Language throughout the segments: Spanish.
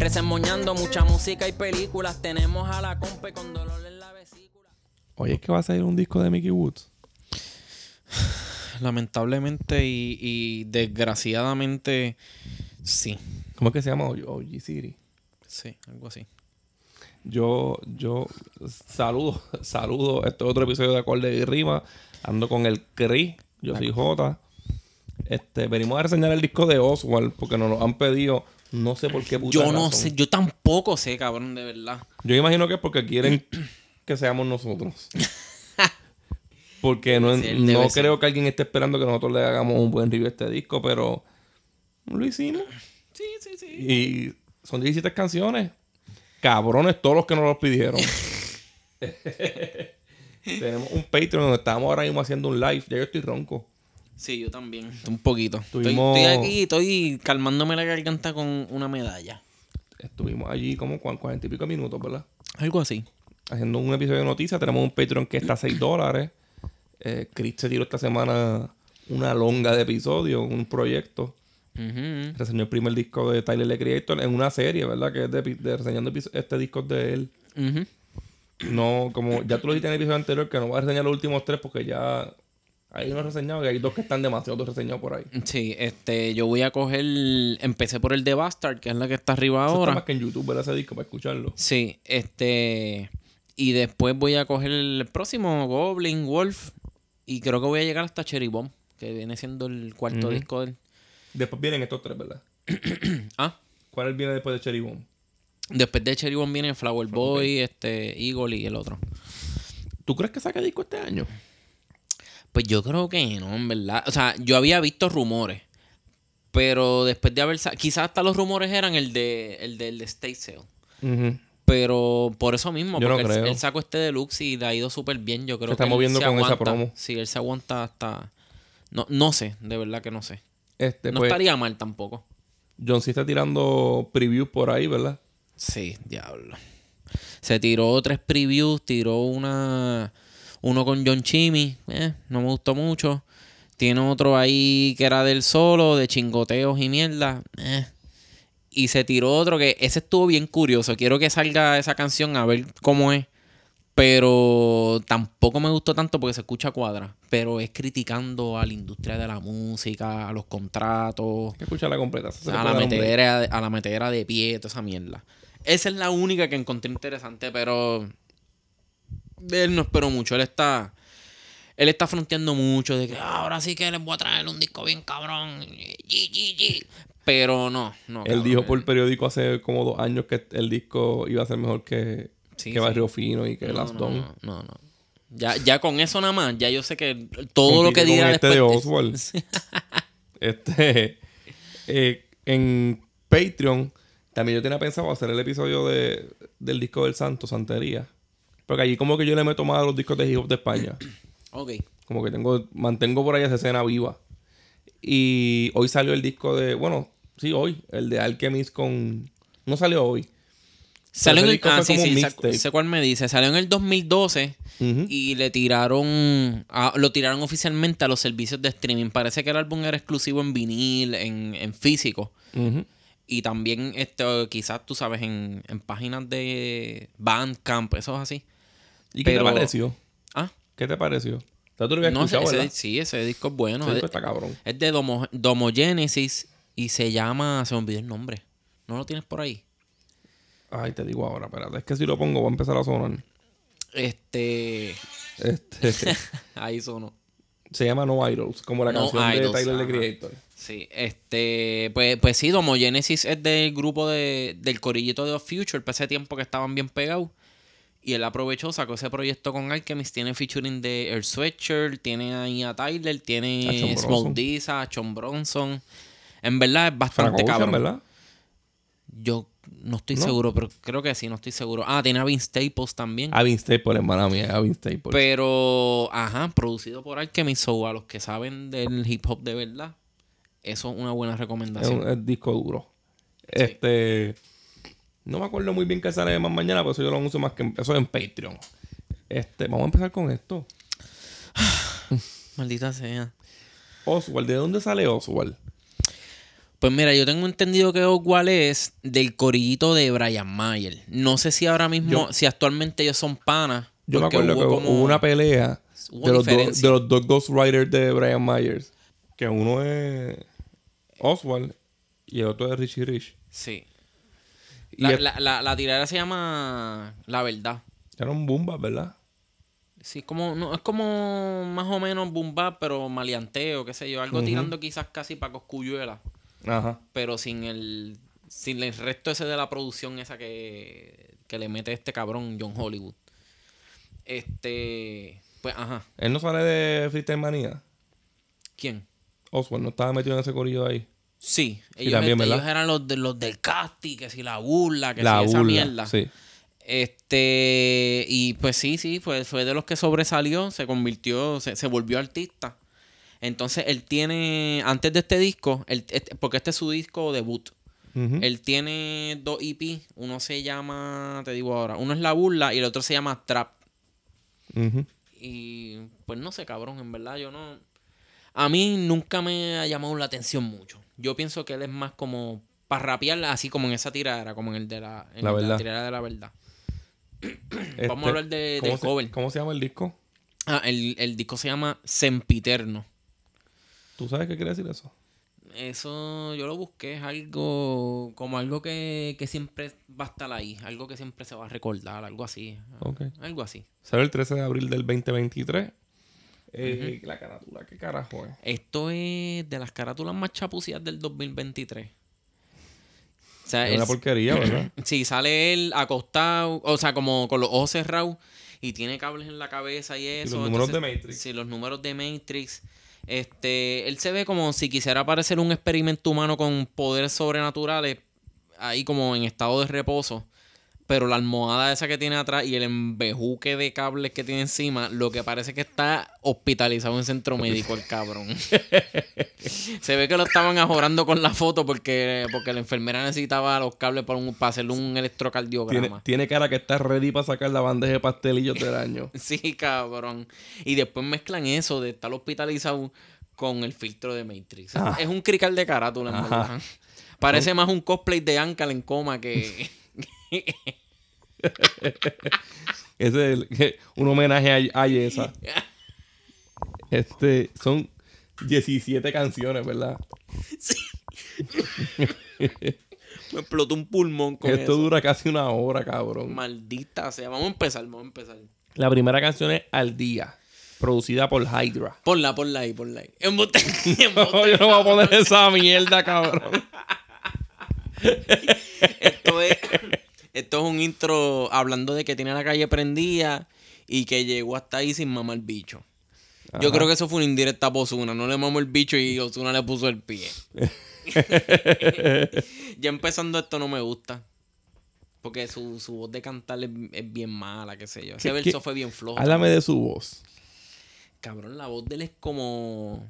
Resemoñando mucha música y películas. Tenemos a la compa con dolor en la vesícula. Oye, es que va a salir un disco de Mickey Woods. Lamentablemente y, y desgraciadamente, sí. ¿Cómo es que se llama? OG City. Sí, algo así. Yo, yo saludo, saludo. Este es otro episodio de Acorde y Rima. Ando con el Cris. Yo soy J. Este, venimos a reseñar el disco de Oswald porque nos lo han pedido. No sé por qué puta Yo no razón. sé, yo tampoco sé, cabrón, de verdad. Yo imagino que es porque quieren que seamos nosotros. Porque no, no ser. creo que alguien esté esperando que nosotros le hagamos un buen review a este disco, pero lo hicimos. Sí, sí, sí. Y son 17 canciones. Cabrones todos los que nos los pidieron. Tenemos un Patreon donde estamos ahora mismo haciendo un live. Ya yo estoy ronco. Sí, yo también. Un poquito. Estoy, Tuvimos- estoy aquí, estoy calmándome la garganta con una medalla. Estuvimos allí como 40 y pico minutos, ¿verdad? Algo así. Haciendo un episodio de noticias. Tenemos un Patreon que está a 6 dólares. Eh, Chris se tiró esta semana una longa de episodios, un proyecto. Ujú. Reseñó el primer disco de Tyler, the Creator, en una serie, ¿verdad? Que es de, de reseñando este disco de él. No, como ya tú lo dijiste en el episodio anterior, que no voy a reseñar los últimos tres porque ya hay unos reseñados y hay dos que están demasiado reseñados por ahí. Eso Sí, este, yo voy a coger. Empecé por el de Bastard, que es la que está arriba está ahora. más que en YouTube ver ese disco para escucharlo. Sí, este. Y después voy a coger el próximo, Goblin, Wolf. Y creo que voy a llegar hasta Cherry Bomb, que viene siendo el cuarto Ujú. disco del. Después vienen estos tres, ¿verdad? Ah, ¿Cuál viene después de Cherry Bomb? después de Cherry Bomb viene Flower Boy, este, Eagle y el otro. ¿Tú crees que saca disco este año? Pues yo creo que no, en verdad. O sea, yo había visto rumores. Pero después de haber... Quizás hasta los rumores eran el de el del de State Sale. Pero por eso mismo, Yo no porque él- creo. Él, sacó este deluxe y le ha ido súper bien. Yo creo Se está que él moviendo se con esa aguanta. promo. Sí, él se aguanta hasta... No, no sé, de verdad que no sé. Este, No pues, estaría mal tampoco. John C está tirando previews por ahí, ¿verdad? Sí, diablo. Se tiró tres previews, tiró una uno con John Chimmy, eh, no me gustó mucho. Tiene otro ahí que era del solo, de chingoteos y mierda. eh. Y se tiró otro que ese estuvo bien curioso. Quiero que salga esa canción a ver cómo es. Pero tampoco me gustó tanto porque se escucha cuadra. Pero es criticando a la industria de la música, a los contratos Hay que escucharla completa. A la, metedera, a la metedera de pie, toda esa mierda. Esa es la única que encontré interesante, pero él no espero mucho. Él está. Él está fronteando mucho de que "Ah, ahora sí que les voy a traer un disco bien cabrón. Yi, yi, yi". Pero no, no. Él cabrón. dijo por el periódico hace como dos años que el disco iba a ser mejor que, Sí, que sí. Barrio Fino y que no, Last no, Don. no, no, no. Ya, ya con eso nada más, ya yo sé que todo lo que Compite con diga este después de Oswald. Este, eh, en Patreon, también yo tenía pensado hacer el episodio de, del disco del Santo, Santería. Porque allí como que yo le meto más a los discos de hip hop de España. Ok. Como que tengo, mantengo por ahí esa escena viva. Y hoy salió el disco de, bueno, sí, hoy, el de Alchemist con... No salió hoy. Salió en el, ah, sí, sé- cuál me dice. Salió en el 2012 Ujú. y le tiraron, lo tiraron oficialmente a los servicios de streaming. Parece que el álbum era exclusivo en vinil, en, en físico. Y también, este, quizás tú sabes, en, en páginas de Bandcamp, eso es así. ¿Y qué te pareció? Ah, ¿Qué te pareció? O sea, tú lo habías no, ese, escuchado, ese- ¿verdad? sí, ese disco es bueno. Ese Es, disco está cabrón. es de Domo, Domogenesis y se llama, se me olvidó el nombre. ¿No lo tienes por ahí? Ay, te digo ahora, espérate. Es que si lo pongo va a empezar a sonar. Este, Este, ahí sonó. se llama No Idols, como la No canción Idols, de Tyler, the ajá. Creator. Sí, este, pues, pues sí, Domogenesis es del grupo de, del corillito de The Future, para ese tiempo que estaban bien pegados. Y él aprovechó, sacó ese proyecto con Alchemist, tiene featuring de Air Sweatshirt, tiene ahí a Tyler, A tiene John Smoke Bronson. Chon Bronson. En verdad es Frank bastante Ocean, cabrón. ¿verdad? Yo no estoy seguro, pero creo que sí, no estoy seguro. Ah, tiene a Vince Staples también. Avin Staples, hermana mía, Avin Staples. Pero, ajá, producido por Alchemist, so a los que saben del hip hop de verdad, eso es una buena es recomendación. un es disco duro. Este. No me acuerdo muy bien qué sale más mañana, pero eso yo lo uso más que eso en Patreon. Este, vamos a empezar con esto. Maldita sea. Oswald, ¿de dónde sale Oswald? Pues mira, yo tengo entendido que Oswald es del corillito de Brian Mayer. No sé si ahora mismo, Yo- si actualmente ellos son panas. Yo me acuerdo que como- hubo una pelea hubo de los, dos, diferencia. de los dos Ghostwriters de Brian Myers. Que uno es Oswald y el otro es Richie Rich. Sí. La, es- la, la, la tiradera se llama La Verdad. eran bombas, ¿verdad? Sí, como, no, es como más o menos boom bap, pero maleanteo, qué sé yo. Algo tirando quizás casi para coscuyuela. Ajá. pero sin el sin el resto ese de la producción esa que, que le mete este cabrón John Hollywood. Este, pues ajá, Él no sale de Freestyle Manía. ¿quién? Oswald no estaba metido en ese corillo ahí. Sí, ellos, también, este, ellos eran los de los del casting, que si la burla, que La si esa mierda. Sí. Este, y pues sí, sí, fue, fue de los que sobresalió, se convirtió, se, se volvió artista. Entonces él tiene, antes de este disco, él- este- porque este es su disco debut. Él tiene dos EP. Uno se llama, te digo ahora, uno es La Burla y el otro se llama Trap. Y pues no sé, cabrón, en verdad yo no... A mí nunca me ha llamado la atención mucho. Yo pienso que él es más como para rapear así como en esa tiradera, como en el de la, en La el de la verdad. Este, Vamos a hablar de, ¿cómo del se- cover. ¿Cómo se llama el disco? Ah, el, el disco se llama Sempiterno. ¿Tú sabes qué quiere decir eso? Eso yo lo busqué, es algo como algo que, que siempre va a estar ahí, algo que siempre se va a recordar, algo así. Ok. Algo así. Sale el 13 de abril del 2023. Eh, La carátula, ¿qué carajo es? Esto es de las carátulas más chapucidas del 2023. O sea, Es una porquería, ¿verdad? sí, sale él acostado, o sea, como con los ojos cerrados y tiene cables en la cabeza y eso. los números entonces- de Matrix. Sí, los números de Matrix. Este, él se ve como si quisiera parecer un experimento humano con poderes sobrenaturales, ahí como en estado de reposo. Pero la almohada esa que tiene atrás y el embejuque de cables que tiene encima, lo que parece que está hospitalizado en centro médico el cabrón. Se ve que lo estaban ajorando con la foto porque, porque la enfermera necesitaba los cables para, un- para hacerle un electrocardiograma. tiene cara que está ready para sacar la bandeja de pastelillos del año. Sí, cabrón. Y después mezclan eso de estar hospitalizado con el filtro de Matrix. Ah. Es un crical de carátula, en Ajá. verdad. Parece más un cosplay de Ankle en coma que... Ese es el- un homenaje a, a Yesa. Este, son 17 canciones, ¿verdad? Me explotó un pulmón con Esto eso. dura casi una hora, cabrón. Maldita sea. Vamos a empezar, vamos a empezar. La primera canción es Al Día, producida por Hydra. Ponla, ponla ahí, ponla ahí. Embuste, embuste. No, yo no voy a poner esa mierda, cabrón. Esto es, esto es un intro hablando de que tiene la calle prendida y que llegó hasta ahí sin mamar el bicho. Yo creo que eso fue una indirecta a Ozuna. No le mamó el bicho y Ozuna le puso el pie. ya empezando esto no me gusta. Porque su, su voz de cantar es, es bien mala, qué sé yo. Ese ¿Qué- verso qué? fue bien flojo. Háblame de su voz. Cabrón, la voz de él es como...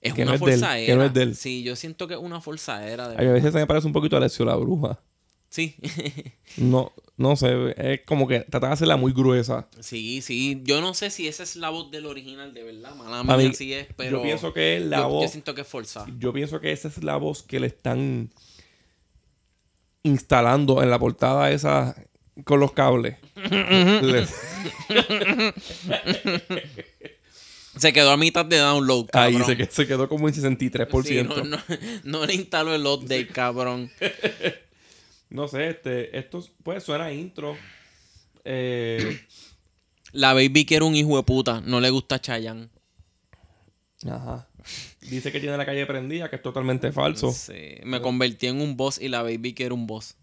Es Que una no es forzadera. que no es de él. Sí, yo siento que es una forzadera. De A veces se me parece un poquito a Alessio la Bruja. Sí. No, no sé, es como que trata de hacerla muy gruesa. sí, sí. Yo no sé si esa es la voz del original, de verdad. Mala mía mí- sí es, pero... yo pienso que es la yo, voz. Yo siento que es forzada. Yo pienso que esa es la voz que le están instalando en la portada esa con los cables. Le- Se quedó a mitad de download, ahí cabrón. se, que- se quedó como en 63%. Sí, no, no, no le instaló el update, cabrón. No sé, este, esto pues suena intro. Eh, La baby quiere un hijo de puta. No le gusta Chayanne. ajá. Dice que tiene la calle prendida, que es totalmente falso. Sí, me convertí en un boss y la baby quiere un boss.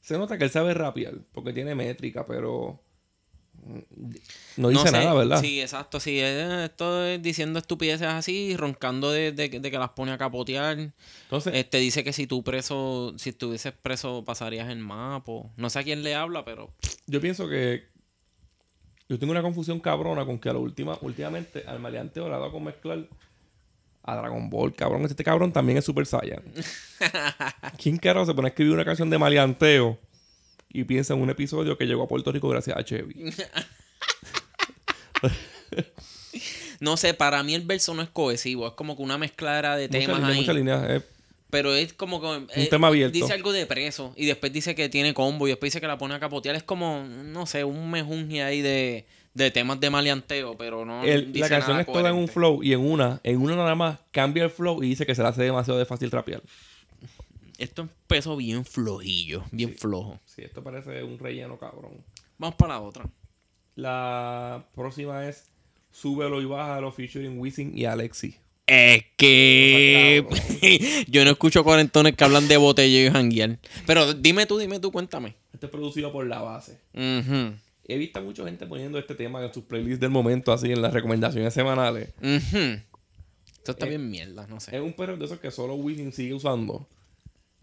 Se nota que él sabe rapear, porque tiene métrica, pero No dice sé, nada, ¿verdad? Sí, exacto. Sí, esto es diciendo estupideces así, roncando de, de- de que las pone a capotear. Entonces, Este dice que si tú preso, si estuvieses preso, pasarías el mapa. No sé a quién le habla, pero yo pienso que yo tengo una confusión cabrona con que a lo última, últimamente al maleanteo le ha dado con mezclar a Dragon Ball, cabrón. Este cabrón también es Super Saiyan. ¿Quién carajo se pone a escribir una canción de maleanteo y piensa en un episodio que llegó a Puerto Rico gracias a Chevy? no sé, para mí el verso no es cohesivo, es como que una mezcla de temas ahí. mucha línea. eh. Pero es como que. eh, tema abierto. Dice algo de preso. Y después dice que tiene combo. Y después dice que la pone a capotear. Es como, no sé, un mejunje ahí de, de temas de maleanteo. Pero no. El- dice la canción nada es toda en un flow y en una, en una nada más cambia el flow y dice que se le hace demasiado de fácil rapear. Esto empezó bien flojillo. Bien flojo. Sí, esto parece un relleno cabrón. Vamos para la otra. La próxima es Súbelo y Bájalo featuring Wisin y Alexi. Es que. Yo no escucho cuarentones que hablan de botella y janguear. Pero dime tú, dime tú, cuéntame. Este es producido por La Base. Ujú, He visto a mucha gente poniendo este tema en sus playlists del momento, así en las recomendaciones semanales. ujú. Esto está Eh, bien mierda, no sé. Es un perro de esos que solo Wisin sigue usando.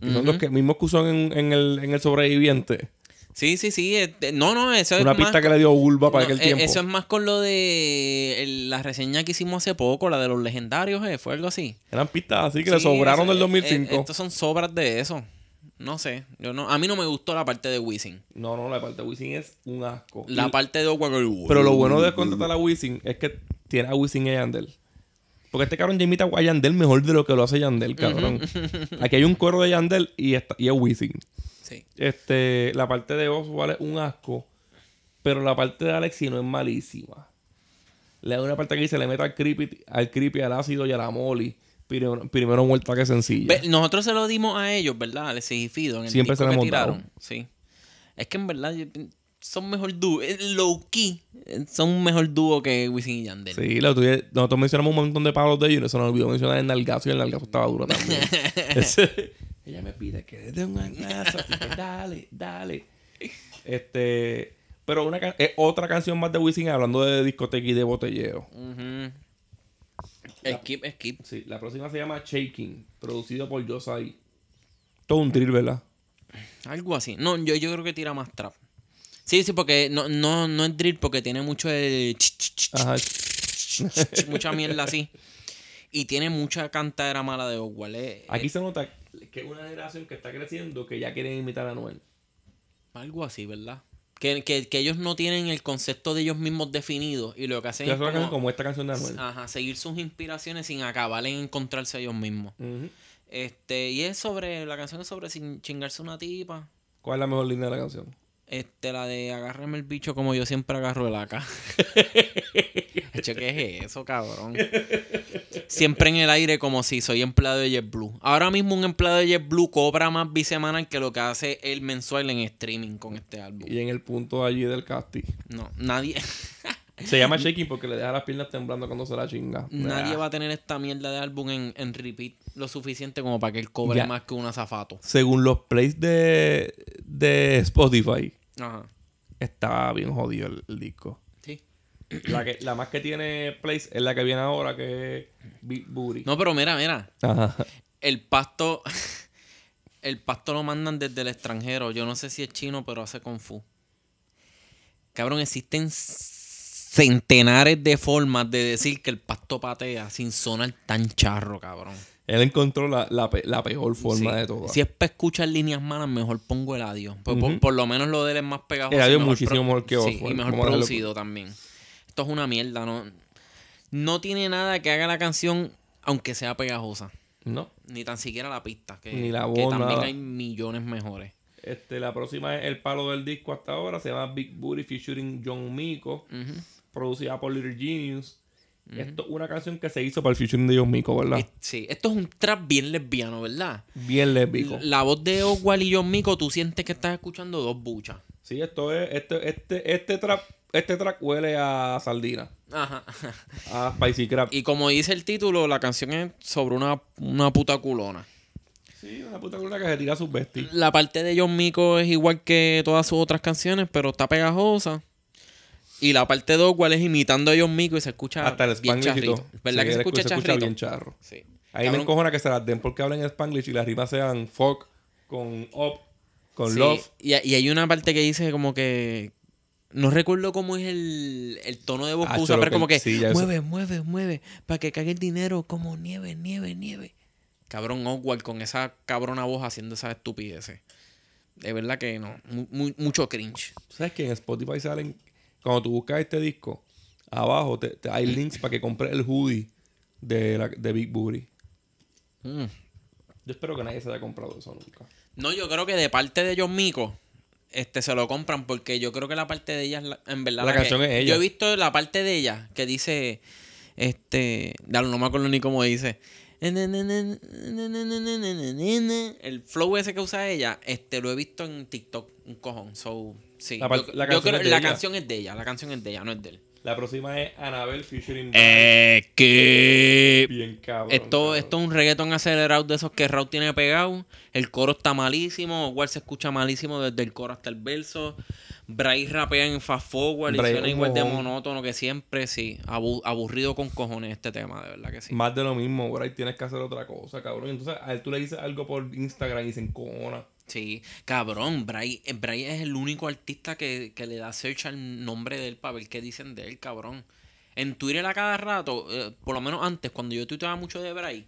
Son los que mismos que usó en, en el, en el sobreviviente. Sí, sí, sí. este, no, no, eso es Una más pista que le dio Bulba para No, aquel eh, tiempo. Eso es más con lo de la reseña que hicimos hace poco, la de los legendarios, eh, fue algo así. Eran pistas así que Sí, le sobraron eso- del eh, 2005. eh, estos son sobras de eso. No sé, yo no, a mí no me gustó la parte de Wisin. No, no, la parte de Wisin es un asco. La Y- parte de. Pero lo bueno de contratar a Wisin es que tiene a Wisin y Yandel. Porque este cabrón ya imita a Yandel mejor de lo que lo hace Yandel, cabrón. Aquí hay un coro de Yandel y, está, y es Wisin. Sí. Este, la parte de Oswald es un asco, pero la parte de Alexi no es malísima. Le da una parte que dice, le mete al creepy, al creepy, al ácido y a la molly. Primero, primero muerta que sencilla. Nosotros se lo dimos a ellos, ¿verdad? Alexis y Fido, en el Siempre se dado. tiraron. Sí. Es que en verdad yo- son mejor dúo. eh, Low key. eh, Son un mejor dúo que Wisin y Yandel. Sí, lo tuve- nosotros mencionamos un montón de palos de ellos y no se nos olvidó mencionar el nalgazo y el nalgazo estaba duro también. Ella me pide que dé un nalgazo, dale, dale. Este, pero una es otra canción más de Wisin hablando de discoteca y de botelleo. Ujú. Skip, skip. Sí, la próxima se llama Shaking, producido por Josai. Todo un drill, ¿verdad? Algo así. No, yo, yo creo que tira más trap. Sí, sí, porque no, no, no es drill, porque tiene mucho el... Ajá. mucha mierda así. Y tiene mucha cantadera mala de Oswald. eh, Aquí eh, se nota que es una generación que está creciendo que ya quieren imitar a Noel. algo así, ¿verdad? Que, que, que ellos no tienen el concepto de ellos mismos definido y lo que hacen es como, como esta canción de Anuel. ajá, seguir sus inspiraciones sin acabar en encontrarse ellos mismos. Este, y es sobre, la canción es sobre sin chingarse una tipa. ¿Cuál es la mejor línea de la canción? Este, la de agárrame el bicho como yo siempre agarro el. Hecho, ¿qué es eso, cabrón? Siempre en el aire como si soy empleado de JetBlue. Ahora mismo un empleado de JetBlue cobra más bisemanal que lo que hace el mensual en streaming con este álbum. Y en el punto allí del casting. No, nadie, Se llama shaking porque le deja las piernas temblando cuando se la chinga. nadie Ah. va a tener esta mierda de álbum en, en repeat lo suficiente como para que él cobre Ya. más que un azafato. Según los plays de, de Spotify, Ajá. está bien jodido el, el disco. Sí. La, que, la más que tiene plays es la que viene ahora, que es Big Booty. No, pero mira, mira. Ajá. El pasto. El pasto lo mandan desde el extranjero. Yo no sé si es chino, pero hace kung fu. Cabrón, existen centenares de formas de decir que el pasto patea sin sonar tan charro, cabrón. Él encontró la, la, pe- la peor forma Sí. de todas. Si es para escuchar líneas malas, mejor pongo el adiós. Pues por, lo menos lo de él es más pegajoso. El audio es muchísimo mejor que Sí, Oswald. y mejor producido también. Esto es una mierda, ¿no? No tiene nada que haga la canción, aunque sea pegajosa. No. Ni tan siquiera la pista. Que, Ni la que voz, también nada. hay millones mejores. Este, la próxima es el palo del disco hasta ahora. Se llama Big Booty featuring John Mico. Ujú. Producida por Little Genius. Esto es una canción que se hizo para el featuring de John Mico, ¿verdad? Sí, esto es un trap bien lesbiano, ¿verdad? Bien lésbico. La voz de Oswald y John Mico, tú sientes que estás escuchando dos buchas. Sí, esto es, este, este, este trap, este track huele a sardina, Ajá. a spicy crab. Y como dice el título, la canción es sobre una, una puta culona. Sí, una puta culona que se tira sus besties. La parte de John Mico es igual que todas sus otras canciones, pero está pegajosa. Y la parte de Oswald es imitando a John Mico y se escucha Hasta el bien charrito. ¿Verdad Sí, que se escucha se charrito? bien charro. Sí. Ahí me encojona que se las den porque hablen Spanglish y las rimas sean fuck con up, con sí. love. Y, y hay una parte que dice como que... No recuerdo cómo es el, el tono de voz que Ah, usa, pero que- como que... sí, eso- mueve, mueve, mueve. Para que caiga el dinero como nieve, nieve, nieve. Cabrón Oswald con esa cabrona voz haciendo esas estupideces. De verdad que no. Mu- mu- mucho cringe. ¿Sabes que en Spotify salen, cuando tú buscas este disco, abajo te, te- hay links para que compres el hoodie de, la, de Big Booty? Mm. Yo espero que nadie se haya comprado eso nunca. No, yo creo que de parte de John Mico, este, se lo compran porque yo creo que la parte de ella, en verdad, La canción es ella. Yo he visto la parte de ella que dice, este, dale, no me acuerdo ni cómo dice. El flow ese que usa ella, este, lo he visto en TikTok, un cojón. So, sí. La par- yo, la yo canción creo- es de la ella. canción es de ella, la canción es de ella, no es de él. La próxima es Annabelle featuring Eh, que Bien cabrón. esto, cabrón. esto es un reggaetón acelerado de esos que Raúl tiene pegado. El coro está malísimo. Igual se escucha malísimo desde el coro hasta el verso. Bryce rapea en fast forward y Bryce suena igual de monótono que siempre. Sí, Abu- aburrido con cojones este tema, de verdad que sí. Más de lo mismo, ahí tienes que hacer otra cosa, cabrón. Entonces, a él tú le dices algo por Instagram y dicen cona. Sí, cabrón, Bryce, eh, Bryce es el único artista que, que le da search al nombre de él para ver qué dicen de él, cabrón. En Twitter a cada rato, eh, por lo menos antes, cuando yo tuiteaba mucho de Bryce,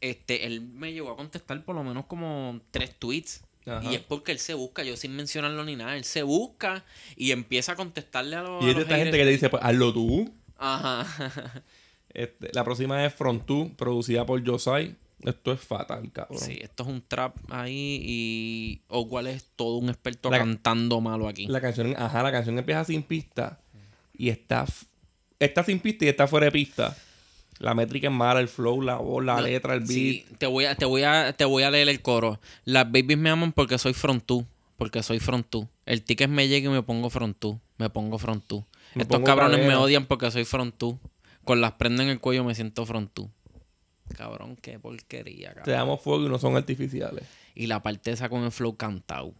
este, él me llegó a contestar por lo menos como tres tweets. Ajá. Y es porque él se busca, yo sin mencionarlo ni nada, él se busca y empieza a contestarle a los. Y es de esta gente que te dice, pues hazlo tú. Ajá. Este, la próxima es Front 2, producida por Josai. Esto es fatal, cabrón. sí, esto es un trap ahí y Ogual es todo un experto La- cantando malo aquí. La canción, ajá, la canción empieza sin pista y está, está sin pista y está fuera de pista. La métrica es mala, el flow, la voz, la No, letra, el beat. Sí, te voy a, te voy a, te voy a leer el coro. Las babies me aman porque soy frontú. Porque soy frontú. El ticket me llega y me pongo frontú. Me pongo frontú. Estos pongo cabrones me odian porque soy frontú. Con las prendas en el cuello me siento frontú. Cabrón, qué porquería, Te cabrón. damos fuego y no son artificiales. Y la parte esa con el flow cantado.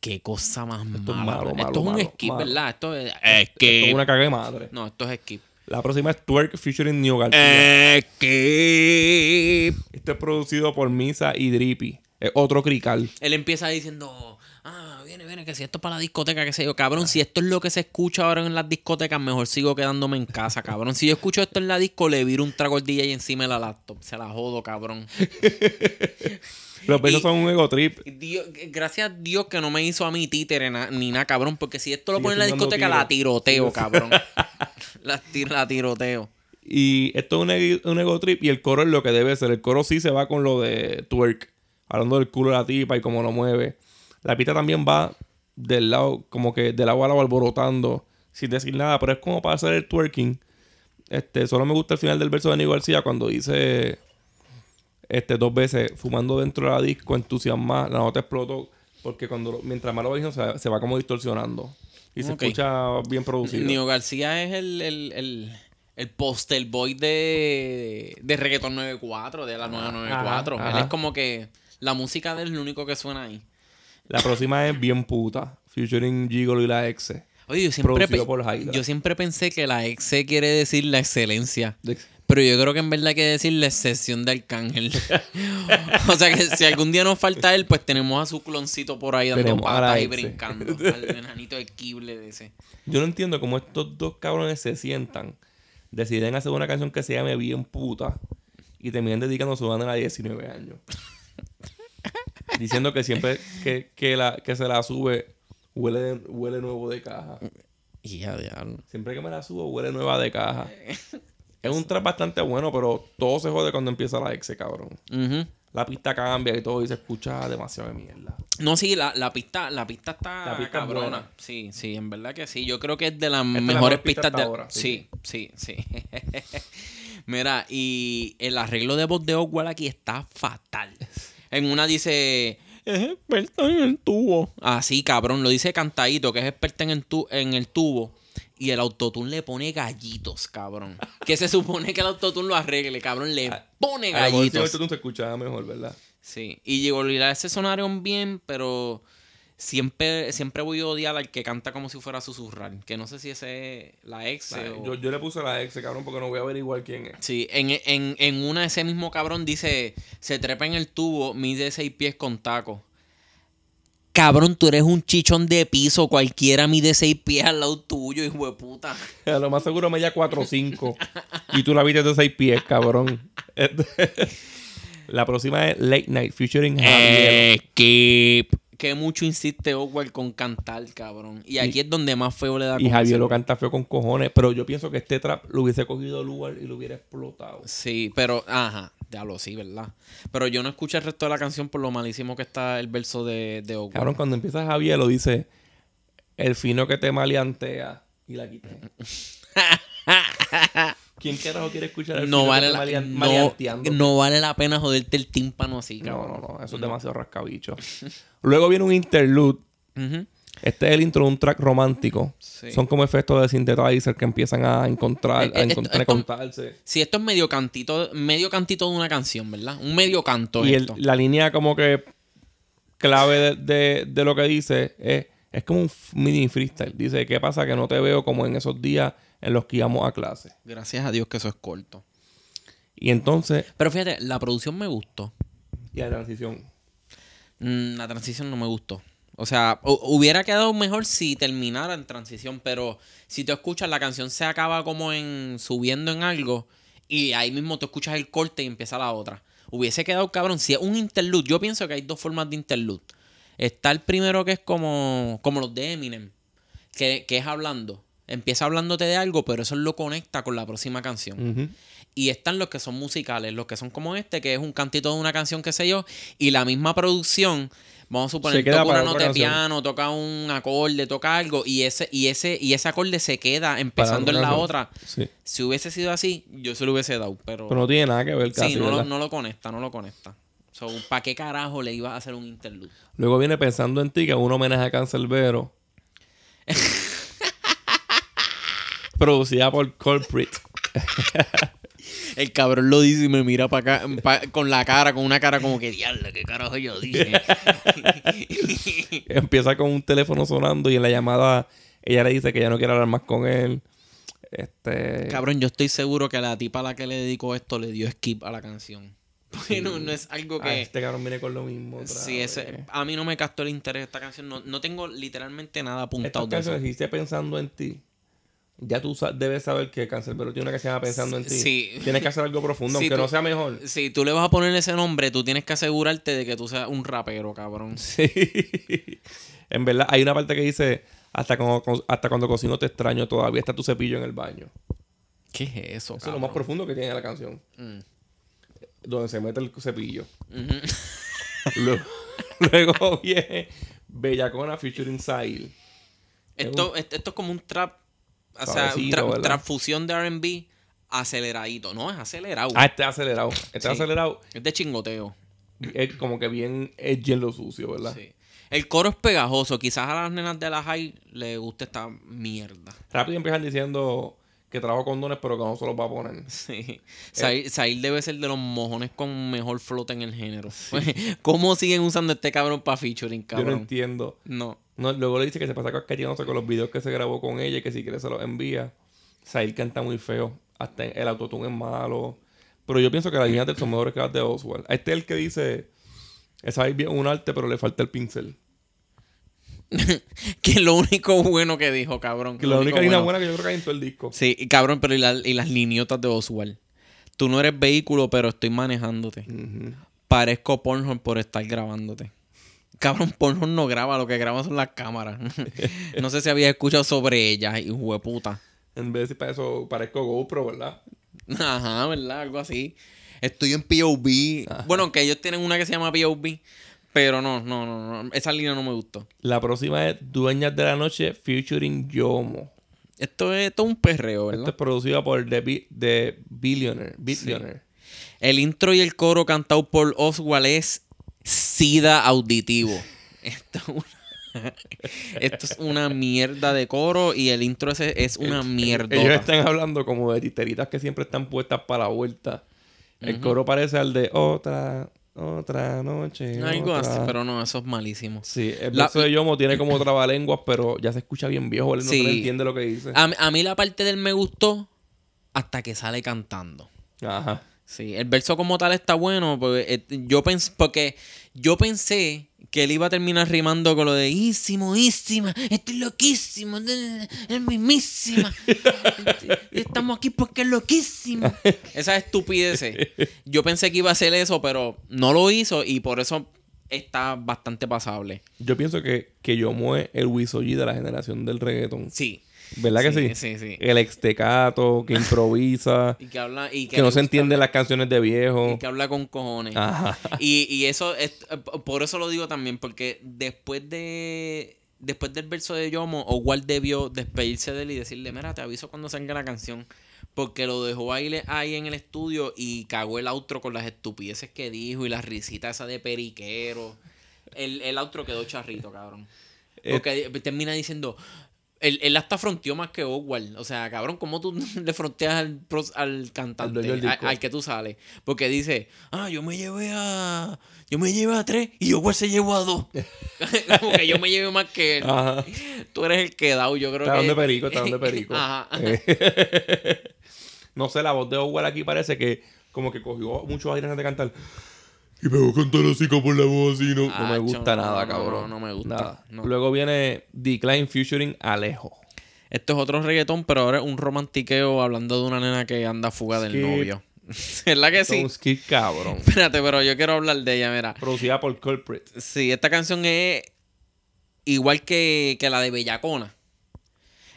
Qué cosa más Esto es mala. malo, bro. malo, esto es un malo, skip. ¿verdad? Esto es, Esto es una caga de madre. No, esto es skip. La próxima es Twerk featuring Neo García. Skip. Esto es producido por Misa y Drippy. Es otro crical. Él empieza diciendo, ah, viene, viene, que si esto es para la discoteca, qué sé yo, cabrón, si esto es lo que se escucha ahora en las discotecas, mejor sigo quedándome en casa, cabrón. Si yo escucho esto en la disco, le viro un trago al DJ encima de la laptop, se la jodo, cabrón. Los besos Y- son un ego trip. Dios, gracias a Dios que no me hizo a mí títere na- ni nada, cabrón, porque si esto lo pone en la discoteca, tiro. la tiroteo, cabrón. la, la tiroteo. Y esto es un, ego- un ego trip y el coro es lo que debe ser. El coro sí se va con lo de twerk. Hablando del culo de la tipa y cómo lo mueve. La pista también va del lado, como que del lado a lado alborotando. Sin decir nada. Pero es como para hacer el twerking. Este, solo me gusta el final del verso de Nico García cuando dice este, dos veces fumando dentro de la disco, entusiasmada, la nota explotó. Porque cuando mientras más lo diciendo, se, se va como distorsionando. Y se escucha bien producido. Nio García es el, el, el, el poster boy de, de Reggaeton 94, de la 994. Ajá, Él ajá. es como que la música de él es lo único que suena ahí. La próxima es bien puta. Featuring Gigolo y la ex. Oye, yo siempre, por yo siempre pensé que la exe quiere decir la excelencia. De- Pero yo creo que en verdad quiere decir la excepción de Arcángel. o sea que si algún día nos falta él, pues tenemos a su cloncito por ahí dando patas y exe. brincando. al enanito equible de ese. Yo no entiendo cómo estos dos cabrones se sientan, deciden hacer una canción que se llame Bien Puta y terminan dedicando a su banda a 19 años. Diciendo que siempre que, que, la, que se la sube huele, huele nuevo de caja. Y diablo. Siempre que me la subo huele nueva de caja. Es un trap bastante bueno, pero todo se jode cuando empieza la ex, cabrón. La pista cambia y todo y se escucha demasiado de mierda. No, sí, la, la pista, la pista está La pista cabrona. Sí, sí, en verdad que sí. Yo creo que es de las es la mejores mejor pista pistas de. ahora, sí, sí, sí. Mira, y el arreglo de voz de Oswald aquí está fatal. En una dice. Es experta en el tubo. Así, cabrón. Lo dice cantadito, que es experta en el, tu- en el tubo. Y el autotune le pone gallitos, cabrón. Que se supone que el autotune lo arregle, cabrón. Le pone A lo mejor si gallitos. esto no se escuchaba mejor, ¿verdad? Sí, y llegó se sonaron bien, pero siempre, siempre voy a odiar al que canta como si fuera a susurrar. Que no sé si ese es la ex o... yo, yo le puse la ex, cabrón, porque no voy a averiguar quién es. Sí, en, en, en una ese mismo cabrón dice, se trepa en el tubo, mide seis pies con taco. Cabrón, tú eres un chichón de piso, cualquiera mide seis pies al lado tuyo, hijo de puta. A lo más seguro me 4 o 5. y tú la viste de 6 pies, cabrón. la próxima es Late Night featuring Javier. que, que mucho insiste Oswald con cantar, cabrón. Y aquí es donde más feo le da Y Javier lo canta feo con cojones. Pero yo pienso que este trap lo hubiese cogido lugar y lo hubiera explotado. Sí, pero, ajá, diablo, sí, ¿verdad? Pero yo no escuché el resto de la canción por lo malísimo que está el verso de, de. Cabrón, cuando empieza Javier lo dice: El fino que te maleantea. Y la quité. ¿Quién carajo quiere escuchar el no vale, la, no, vale la pena joderte el tímpano así, No, cabrón. no, no, eso es demasiado rascabicho. Luego viene un interlude. Este es el intro de un track romántico. Sí. Son como efectos de synthesizer que empiezan a encontrar, Eh, a eh, encont- esto- a encontrarse. Sí, esto es medio cantito, medio cantito de una canción, ¿verdad? Un medio canto Y el- esto. la línea como que clave de, de- de lo que dice es, es como un mini freestyle. Dice, ¿qué pasa que no te veo como en esos días en los que íbamos a clase? Gracias a Dios que eso es corto. Y entonces, Pero fíjate, la producción me gustó. y la transición. Mm, la transición no me gustó. O sea, hu- hubiera quedado mejor si terminara en transición, pero si tú escuchas la canción se acaba como en subiendo en algo y ahí mismo tú escuchas el corte y empieza la otra. Hubiese quedado cabrón. Si es un interlude, yo pienso que hay dos formas de interlude. Está el primero que es como, como los de Eminem, que, que es hablando. Empieza hablándote de algo, pero eso lo conecta con la próxima canción. Y están los que son musicales, los que son como este, que es un cantito de una canción, qué sé yo, y la misma producción, vamos a suponer, toca una nota de piano, toca un acorde, toca algo, y ese, y ese, y ese acorde se queda empezando en la otra. Sí. Si hubiese sido así, yo se lo hubiese dado, pero, Pero no tiene nada que ver casi, sí, no lo, no lo conecta, no lo conecta. So, ¿Para qué carajo le ibas a hacer un interlude? Luego viene Pensando en ti, que es un homenaje a Cancelbero. Producida por Culprit. El cabrón lo dice y me mira para acá pa- con la cara, con una cara como que, diablo, ¿qué carajo yo dije? Empieza con un teléfono sonando y en la llamada ella le dice que ya no quiere hablar más con él. Este. Cabrón, yo estoy seguro que la tipa a la que le dedicó esto le dio skip a la canción. Porque no, es algo ah, que... este cabrón viene con lo mismo. otra Sí, ese, a mí no me captó el interés de esta canción. No, no tengo literalmente nada apuntado canciones, si esté pensando en ti, ya tú debes saber que Cancelbero tiene una que se llama Pensando en ti. Sí. Tienes que hacer algo profundo, Sí, aunque tú- no sea mejor. Si tú le vas a poner ese nombre, tú tienes que asegurarte de que tú seas un rapero, cabrón. Sí. en verdad, hay una parte que dice: hasta cuando, hasta cuando cocino te extraño, todavía está tu cepillo en el baño. ¿Qué es eso, Eso es lo más profundo que tiene la canción. Mm. Donde se mete el cepillo. Luego, luego viene Bellacona featuring esto, esto, esto es como un trap, o sea, un Suavecito, trap, ¿verdad? trap fusión de R&B aceleradito. No, es acelerado. Ah, este acelerado. Sí. acelerado Es de chingoteo. es como que bien edgy en lo sucio, ¿verdad? Sí. El coro es pegajoso. Quizás a las nenas de la high le guste esta mierda. Rápido empiezan diciendo que trabajo condones, pero que no se los va a poner. Sí. Sail, Sail debe ser de los mojones con mejor flota en el género. ¿Cómo siguen usando este cabrón para featuring, Yo no cabrón? entiendo. No. No, luego le dice que se pasa cascateándose con los videos que se grabó con ella y que si quiere se los envía. Sahil canta muy feo. Hasta el autotune es malo. Pero yo pienso que las líneas de él son mejores que las de Oswald. Este es el que dice... Esa es bien un arte, pero le falta el pincel. que lo único bueno que dijo, cabrón. Que Lo la único única línea bueno. buena que yo creo que hay en todo el disco. Sí, y cabrón, pero y, la- y las liniotas de Oswald. Tú no eres vehículo, pero estoy manejándote. Ujú. Parezco Pornhub por estar grabándote. Cabrón, Pornhub no graba, lo que graba son las cámaras. no sé si habías escuchado sobre ellas, hijo de puta. En vez de decir para eso, parezco GoPro, ¿verdad? Ajá, ¿verdad? Algo así. Estoy en POV. Bueno, aunque ellos tienen una que se llama POV. Pero no, no, no, no. Esa línea no me gustó. La próxima es Dueñas de la Noche featuring Yomo. Esto es todo un perreo, Esto ¿verdad? es producido por The, Bi- The Billionaire. Billionaire. El intro y el coro cantado por Oswald es SIDA auditivo. Esto es una, esto es una mierda de coro y el intro ese es una mierda. Ellos están hablando como de titeritas que siempre están puestas para la vuelta. El coro parece al de otra Otra noche. Algo otra. así, pero no, eso es malísimo. Sí, el La- verso de Yomo tiene como trabalenguas, pero ya se escucha bien viejo. Él no se le entiende lo que dice. A, a mí la parte del me gustó hasta que sale cantando. Ajá. Sí, el verso como tal está bueno, porque eh, yo pensé, porque yo pensé que él iba a terminar rimando con lo de ísimo, ísima, estoy loquísimo, es mismísima. Estamos aquí porque es loquísimo. Esa estupidez. Yo pensé que iba a hacer eso, pero no lo hizo y por eso está bastante pasable. Yo pienso que, que Yomo es el Wisoji de la generación del reggaeton. Sí. ¿Verdad que sí? Sí, sí. El extecato, que improvisa, Y que habla y que, que no se gusta entienden las canciones de viejo. Y que habla con cojones. Ajá. Y, y eso, es, por eso lo digo también, porque después de después del verso de Yomo, Howard debió despedirse de él y decirle, mira, te aviso cuando salga la canción. Porque lo dejó ahí, ahí en el estudio y cagó el outro con las estupideces que dijo y las risitas esa de periquero. El, el outro quedó charrito, cabrón. Eh, Porque termina diciendo... Él, él hasta fronteó más que Howard. O sea, cabrón, ¿cómo tú le fronteas al, al cantante? al que tú sales. Porque dice, ah, yo me llevé a. Yo me llevé a tres y Howard se llevó a dos. Como que yo me llevé más que él. Ajá. Tú eres el quedado, yo creo Está que. de perico, está de perico. Ajá. Eh, no sé, la voz de Howard aquí parece que como que cogió mucho aire antes de cantar. Y me voy a cantar así como por la voz así. No, no me gusta no, nada, no, cabrón. no, no me gusta, Nada. no. Luego viene Decline featuring Alejo. Esto es otro reggaetón, pero ahora es un romantiqueo hablando de una nena que anda fuga del Skip. novio. ¿Verdad que sí? Skit cabrón. Espérate, pero yo quiero hablar de ella, mira. Producida por Culprit. Sí, esta canción es igual que, que la de Bellacona.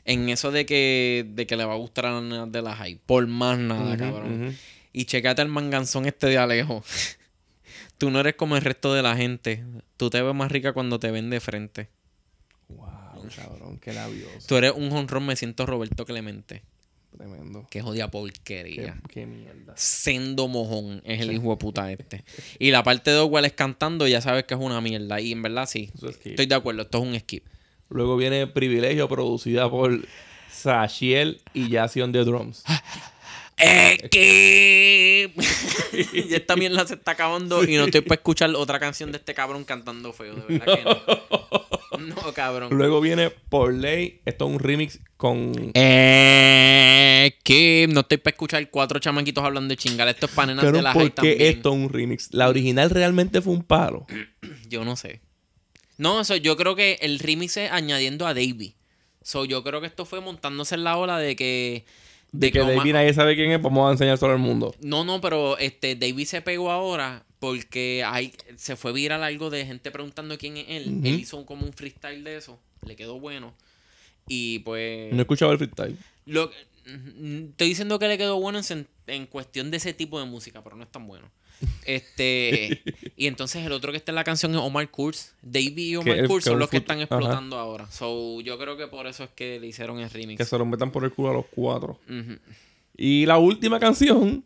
En eso de que, de que le va a gustar a las nenas de la high. Por más nada, cabrón. Y checate el manganzón este de Alejo. Tú no eres como el resto de la gente. Tú te ves más rica cuando te ven de frente. Wow, cabrón, qué labioso. Tú eres un honrón, me siento Roberto Clemente. Tremendo. Qué jodida porquería. qué mierda. Sendo mojón es el hijo de puta este. Y la parte de Owell es cantando, ya sabes que es una mierda. Y en verdad sí. Es. Estoy de acuerdo, esto es un skip. Luego viene Privilegio, producida por Sachiel y Yassi on the Drums. Skip. y esta mierda se está acabando y no estoy para escuchar otra canción de este cabrón cantando feo, de verdad que no. No, cabrón. Luego viene Por Ley. Esto es un remix con. Skip. No estoy para escuchar cuatro chamaquitos hablando de chingar. Esto es panenas de la ¿por qué esto es un remix? La original realmente fue un palo. Yo no sé. No, eso, yo creo que el remix es añadiendo a Davey. So, yo creo que esto fue montándose en la ola de que. De que David nadie sabe quién es, vamos a enseñar solo al mundo. No, no, pero este David se pegó ahora porque hay, se fue viral algo de gente preguntando quién es él. Él hizo un- como un freestyle de eso. Le quedó bueno. Y pues. No he escuchado el freestyle. Lo, estoy diciendo que le quedó bueno en, en cuestión de ese tipo de música, pero no es tan bueno. Este. y entonces el otro que está en la canción es Omar Kurz. Davey y Omar Kurz son los que están ajá. explotando ahora. So, yo creo que por eso es que le hicieron el remix. Que se lo metan por el culo a los cuatro. Y la última canción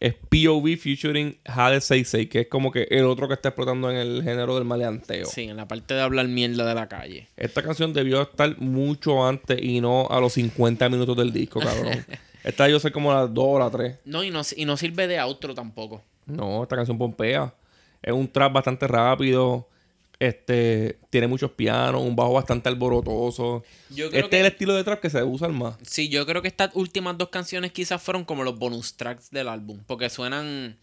es POV featuring Hades 66, que es como que el otro que está explotando en el género del maleanteo. Sí, en la parte de hablar mierda de la calle. Esta canción debió estar mucho antes y no a los 50 minutos del disco, cabrón. esta debió ser como a las 2 o las 3. No, y no, y no sirve de outro tampoco. No, esta canción pompea. Es un trap bastante rápido. Este tiene muchos pianos, un bajo bastante alborotoso. Yo creo Este que- es el estilo de trap que se usa más. Sí, yo creo que estas últimas dos canciones quizás fueron como los bonus tracks del álbum. Porque suenan.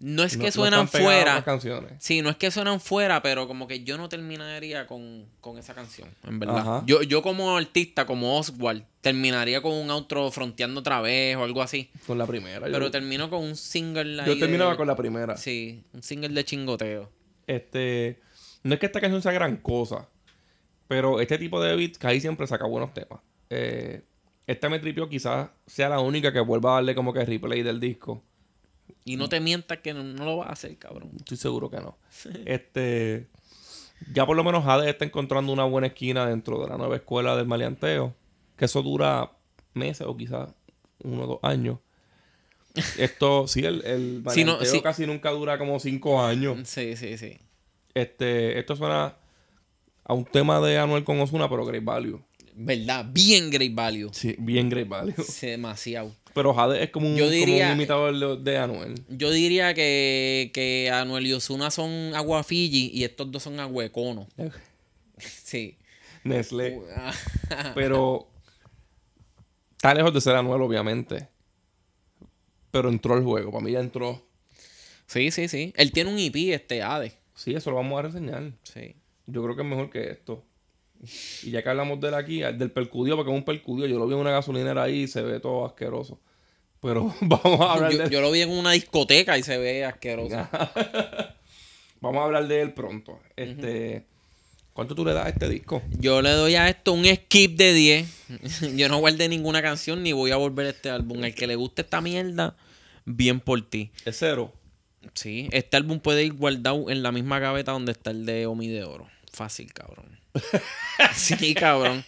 No es que no suenan fuera. canciones. Sí, no es que suenan fuera, pero como que yo no terminaría con, con esa canción, en verdad. Ajá. Yo, yo como artista, como Oswald, terminaría con un outro fronteando otra vez o algo así. Con la primera. Pero yo, termino con un single yo terminaba de- con la primera. Sí, un single de chingoteo. Este. No es que esta canción sea gran cosa. Pero este tipo de beats, Kai siempre saca buenos temas. Eh, esta me tripió, quizás sea la única que vuelva a darle como que replay del disco. Y no te mientas que no, no lo vas a hacer, cabrón. Estoy seguro que no. Este. Ya por lo menos Hades está encontrando una buena esquina dentro de la nueva escuela del maleanteo. Que eso dura meses o quizás uno o dos años. Esto, sí, el, el no, maleanteo sí. casi nunca dura como cinco años. Sí, sí, sí. Este, esto suena a un tema de Anuel con Osuna, pero Great Value. ¿Verdad? Bien Great Value. Sí, bien Great Value. Sí, demasiado. Pero Jade es como un, Yo como diría- un imitador de, de Anuel. Yo diría que, que Anuel y Ozuna son agua Fiji y estos dos son agua Econo. Sí. Nestlé. Pero está lejos de ser Anuel, obviamente. Pero entró al juego. Para mí ya entró. Sí, sí, sí. Él tiene un IP, este Ade. Sí, eso lo vamos a reseñar. Sí. Yo creo que es mejor que esto. Y ya que hablamos de él aquí, del percudio, porque es un percudio. Yo lo vi en una gasolinera ahí y se ve todo asqueroso. Pero vamos a hablar de Yo, él. yo lo vi en una discoteca y se ve asqueroso. Vamos a hablar de él pronto. Este, ¿Cuánto tú le das a este disco? Yo le doy a esto un skip de 10. Yo no guardé ninguna canción ni voy a volver a este álbum. El que le guste esta mierda, bien por ti. Es cero. Sí, este álbum puede ir guardado en la misma gaveta donde está el de Omi de Oro. Fácil, cabrón. Sí, cabrón.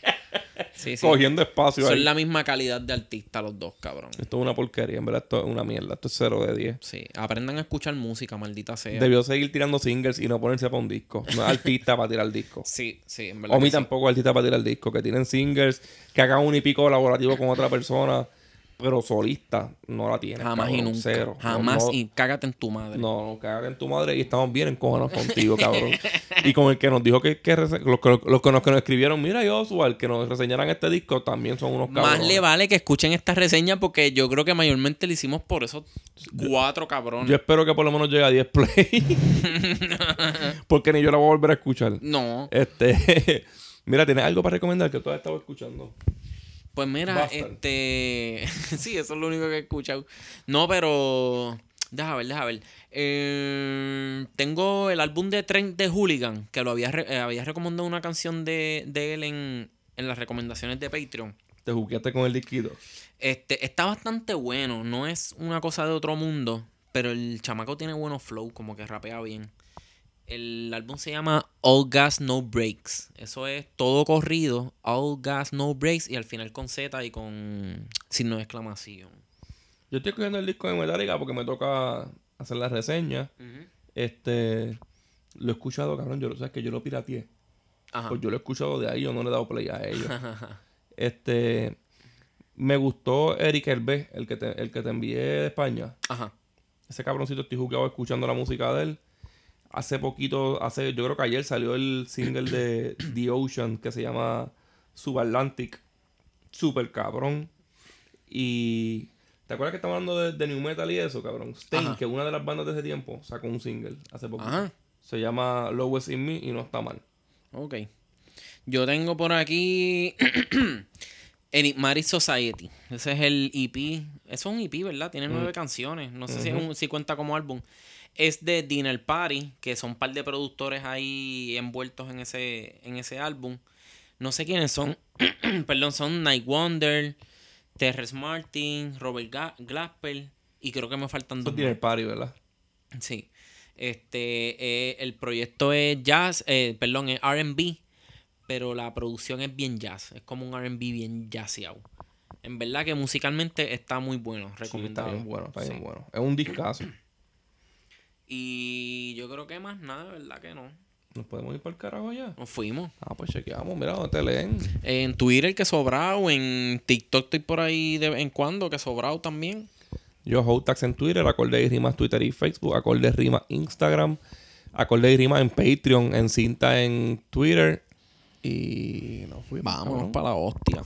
Sí, sí. Cogiendo espacio ahí. Son la misma calidad de artista los dos, cabrón. Esto es una porquería, en verdad esto es una mierda. Esto es cero de 10. Sí, aprendan a escuchar música, maldita sea. Debió seguir tirando singles y no ponerse para un disco. No es artista para tirar disco. Sí, sí, en verdad. O mí que sí. tampoco es artista para tirar disco. Que tienen singles, que hagan un y pico colaborativo con otra persona, pero solista no la tienen. Jamás y nunca. Cero. Jamás no, y cágate en tu madre. No, no, cagar en tu madre y estamos bien encojonados contigo, cabrón. y con el que nos dijo que, que los, que- los que nos, escribieron, mira Joshua, el que nos reseñaran este disco también son unos cabrones. Más le vale que escuchen esta reseña porque yo creo que mayormente le hicimos por esos cuatro cabrones. Yo espero que por lo menos llegue a 10 play. Porque ni yo la voy a volver a escuchar. No, Este, mira, ¿tienes algo para recomendar que tú has estado escuchando? Pues mira, Bastard. este. sí, eso es lo único que he escuchado. No, pero. Deja ver, deja ver. Eh, tengo el álbum de Trent de Hooligan, que lo había, eh, había recomendado una canción de, de él en, en las recomendaciones de Patreon. Te jugueaste con el disquito. Este, está bastante bueno. No es una cosa de otro mundo. Pero el chamaco tiene buenos flow, como que rapea bien. El álbum se llama All Gas No Breaks. Eso es todo corrido. All Gas No Breaks. Y al final con Z y con signo de exclamación. Yo estoy cogiendo el disco de Metallica porque me toca hacer la reseña. Este, lo he escuchado, cabrón. Yo lo sabes que yo lo pirateé. Ajá. Pues yo lo he escuchado de ahí, yo no le he dado play a ellos. este, me gustó Eric Hervé, el que te, el que te envié de España. Ajá. Ese cabroncito estoy jugado escuchando la música de él. Hace poquito, hace, yo creo que ayer salió el single de The Ocean que se llama Subatlantic. Super cabrón. Y. ¿Te acuerdas que estamos hablando de, de New Metal y eso, cabrón? Stain, Ajá. que una de las bandas de ese tiempo sacó un single hace poco. Ajá. Se llama Lowest in Me y no está mal. Ok. Yo tengo por aquí Enigmatic Society. Ese es el EP. Eso es un EP, ¿verdad? Tiene nueve canciones. No sé si, es un- si cuenta como álbum. Es de Dinner Party, que son un par de productores ahí envueltos en ese, en ese álbum. No sé quiénes son. Perdón, son Night Wonder, Terrence Martin, Robert Ga- Glasper. Y creo que me faltan Eso dos. Dinner Party, ¿verdad? Sí. Este, eh, el proyecto es jazz, eh, perdón, es RB, pero la producción es bien jazz. Es como un RB bien jazzeado. En verdad que musicalmente está muy bueno, Sí, está recomendado. bien bueno, está bien Sí. bueno. Es un discazo. Y yo creo que más nada, ¿verdad que no? ¿Nos podemos ir para el carajo ya? Nos fuimos. Ah, pues chequeamos. Mira, ¿dónde te leen? En Twitter que sobrado, en TikTok estoy por ahí de vez en cuando que sobrado también. Yo, Hotax en Twitter, Acorde y Rimas Twitter y Facebook, Acorde y Rimas Instagram, Acorde y Rimas en Patreon, en cinta en Twitter. Y nos fuimos. Vámonos para la hostia.